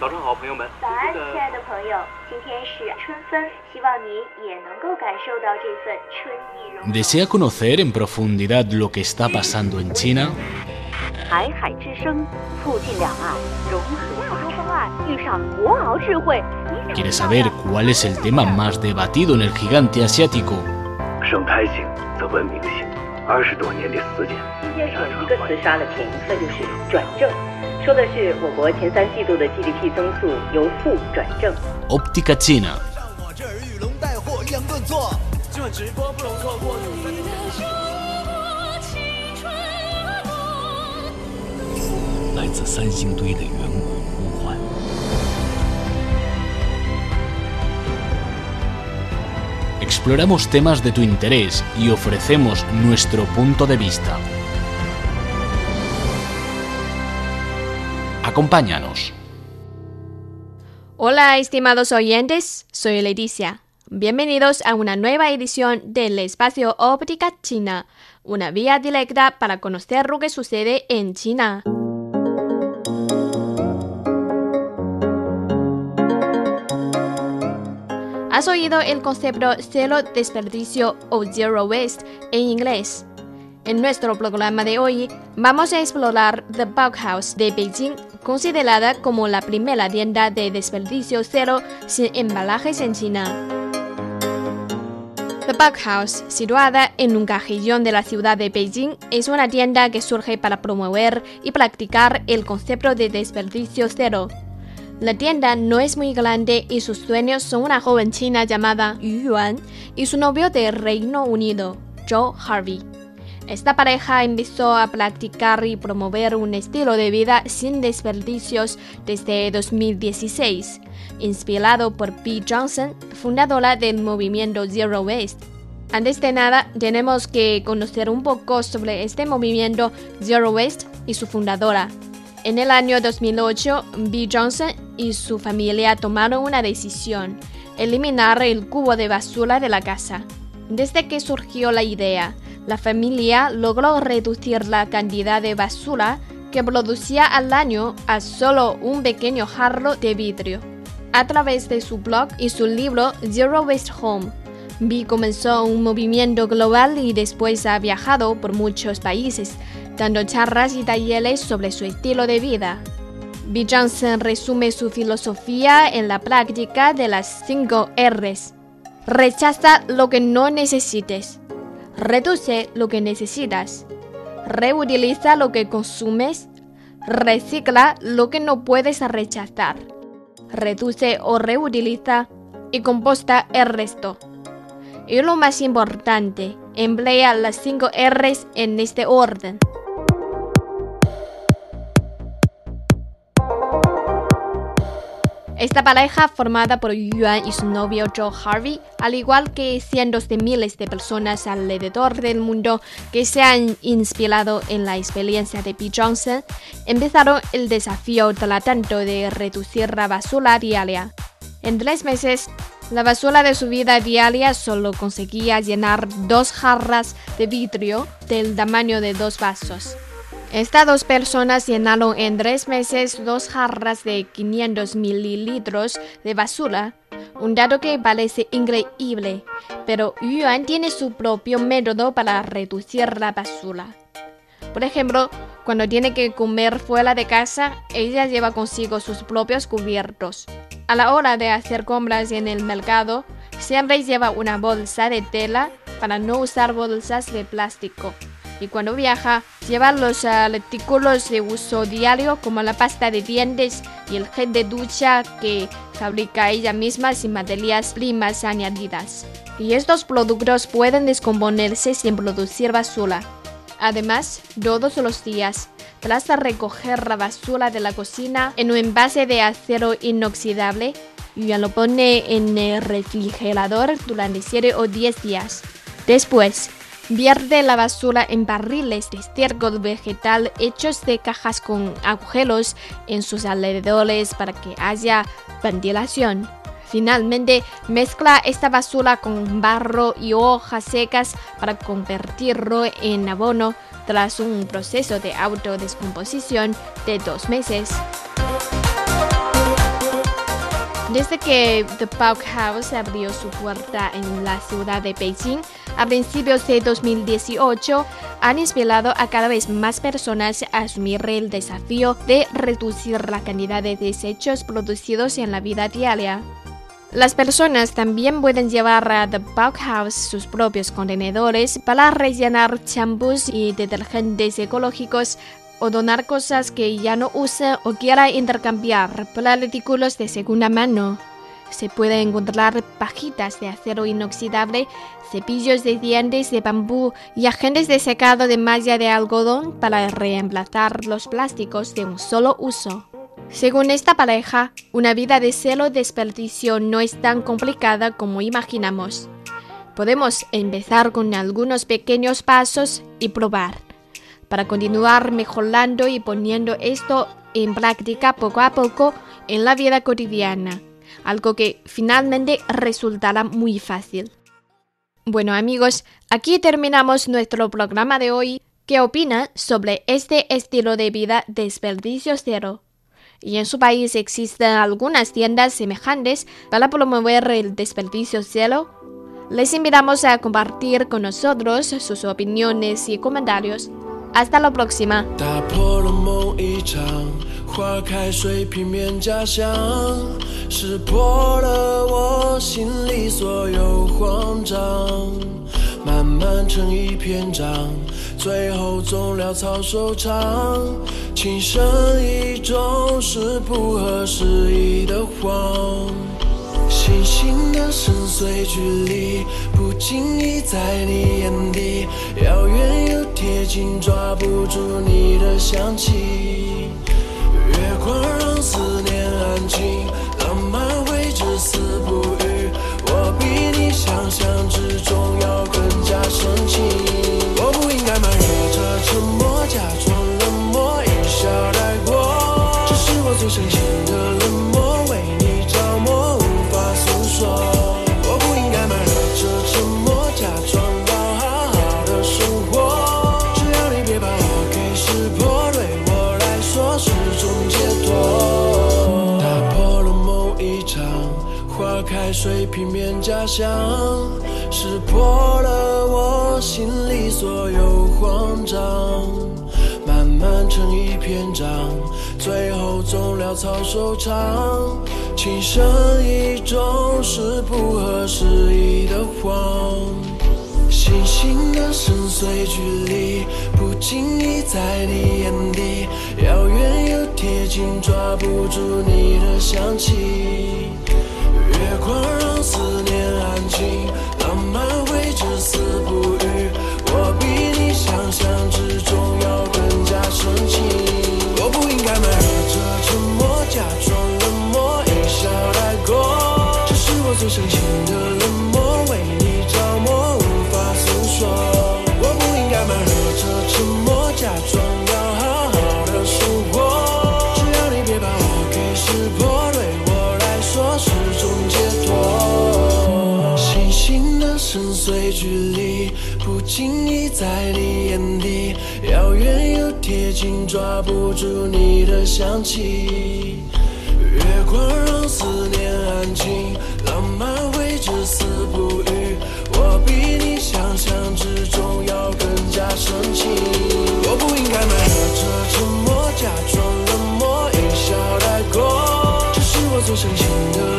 早上好，朋友们。早安，亲爱的朋友，今天是春分，希望你也能够感受到这份春意融融。 ¿Desea conocer en profundidad lo que está pasando en China? 台海之声，促进两岸融合亚洲方案遇上国鳌智慧。你想 ¿Quieres 知道 saber 的 cuál es el tema más debatido en el gigante asiático? 生态性则文明性，二十多年的时间，今天是一个词杀了屏，那就是转正，说的是我国前三季度的 GDP 增速由负转正。 Óptica China. 我这儿玉龙带货一样顿挫。今晚直播不容错过，有三点来自三星堆的远古呼唤。 Exploramos temas de tu interés y ofrecemos nuestro punto de vista. Acompáñanos. Hola, estimados oyentes, soy Leticia. Bienvenidos a una nueva edición del Espacio Óptica China, una vía directa para conocer lo que sucede en China. ¿Has oído el concepto cero desperdicio o zero waste en inglés? En nuestro programa de hoy vamos a explorar The Bauhaus de Beijing, considerada como la primera tienda de desperdicio cero sin embalajes en China. The Bauhaus, situada en un cajillón de la ciudad de Beijing, es una tienda que surge para promover y practicar el concepto de desperdicio cero. La tienda no es muy grande y sus dueños son una joven china llamada Yu Yuan y su novio de Reino Unido, Joe Harvey. Esta pareja empezó a practicar y promover un estilo de vida sin desperdicios desde 2016, inspirado por Bee Johnson, fundadora del movimiento Zero Waste. Antes de nada, tenemos que conocer un poco sobre este movimiento Zero Waste y su fundadora. En el año 2008, Bee Johnson y su familia tomaron una decisión, eliminar el cubo de basura de la casa. Desde que surgió la idea, la familia logró reducir la cantidad de basura que producía al año a solo un pequeño jarro de vidrio. A través de su blog y su libro Zero Waste Home, Bee comenzó un movimiento global y después ha viajado por muchos países, dando charlas y talleres sobre su estilo de vida. Bee Johnson resume su filosofía en la práctica de las 5 R's. Rechaza lo que no necesites. Reduce lo que necesitas. Reutiliza lo que consumes. Recicla lo que no puedes rechazar. Reduce o reutiliza y composta el resto. Y lo más importante, emplea las 5 R's en este orden. Esta pareja, formada por Yuan y su novio Joe Harvey, al igual que cientos de miles de personas alrededor del mundo que se han inspirado en la experiencia de P. Johnson, empezaron el desafío tratando de reducir la basura diaria. En tres meses, la basura de su vida diaria solo conseguía llenar dos jarras de vidrio del tamaño de dos vasos. Estas dos personas llenaron en tres meses dos jarras de 500 mililitros de basura, un dato que parece increíble, pero Yuan tiene su propio método para reducir la basura. Por ejemplo, cuando tiene que comer fuera de casa, ella lleva consigo sus propios cubiertos. A la hora de hacer compras en el mercado, siempre lleva una bolsa de tela para no usar bolsas de plástico y cuando viaja lleva los artículos de uso diario como la pasta de dientes y el gel de ducha que fabrica ella misma sin materias primas añadidas. Y estos productos pueden descomponerse sin producir basura. Además, todos los días, tras recoger la basura de la cocina en un envase de acero inoxidable, ya lo pone en el refrigerador durante 7 o 10 días. Después, Vierte la basura en barriles de estiércol vegetal hechos de cajas con agujeros en sus alrededores para que haya ventilación. Finalmente, mezcla esta basura con barro y hojas secas para convertirlo en abono tras un proceso de autodescomposición de dos meses. Desde que The House abrió su puerta en la ciudad de Beijing a principios de 2018, han inspirado a cada vez más personas a asumir el desafío de reducir la cantidad de desechos producidos en la vida diaria. Las personas también pueden llevar a The House sus propios contenedores para rellenar champús y detergentes ecológicos o donar cosas que ya no usa o quiera intercambiar por artículos de segunda mano. Se pueden encontrar pajitas de acero inoxidable, cepillos de dientes de bambú y agentes de secado de malla de algodón para reemplazar los plásticos de un solo uso. Según esta pareja, una vida de celo desperdicio no es tan complicada como imaginamos. Podemos empezar con algunos pequeños pasos y probar para continuar mejorando y poniendo esto en práctica poco a poco en la vida cotidiana, algo que finalmente resultará muy fácil. Bueno amigos, aquí terminamos nuestro programa de hoy. ¿Qué opina sobre este estilo de vida desperdicio cero? Y en su país existen algunas tiendas semejantes para promover el desperdicio cero. Les invitamos a compartir con nosotros sus opiniones y comentarios. Hasta la próxima. 打破了梦一场，花开水平面假象，识破了我心里所有慌张，慢慢成一篇章，最后总潦草收场，情深意重是不合时宜的谎。星星的深邃距离，不经意在你眼底，遥远又贴近，抓不住你的香气。在水平面假象，识破了我心里所有慌张，慢慢成一篇章，最后总潦草收场。情深意重是不合时宜的谎，星星的深邃距离，不经意在你眼底，遥远又贴近，抓不住你的香气。月光让思念安静，浪漫会至死不渝。不经意在你眼底，遥远又贴近，抓不住你的香气。月光让思念安静，浪漫会至死不渝。我比你想象之中要更加深情。我不应该慢热着沉默，假装冷漠，一笑带过。这是我最深情的。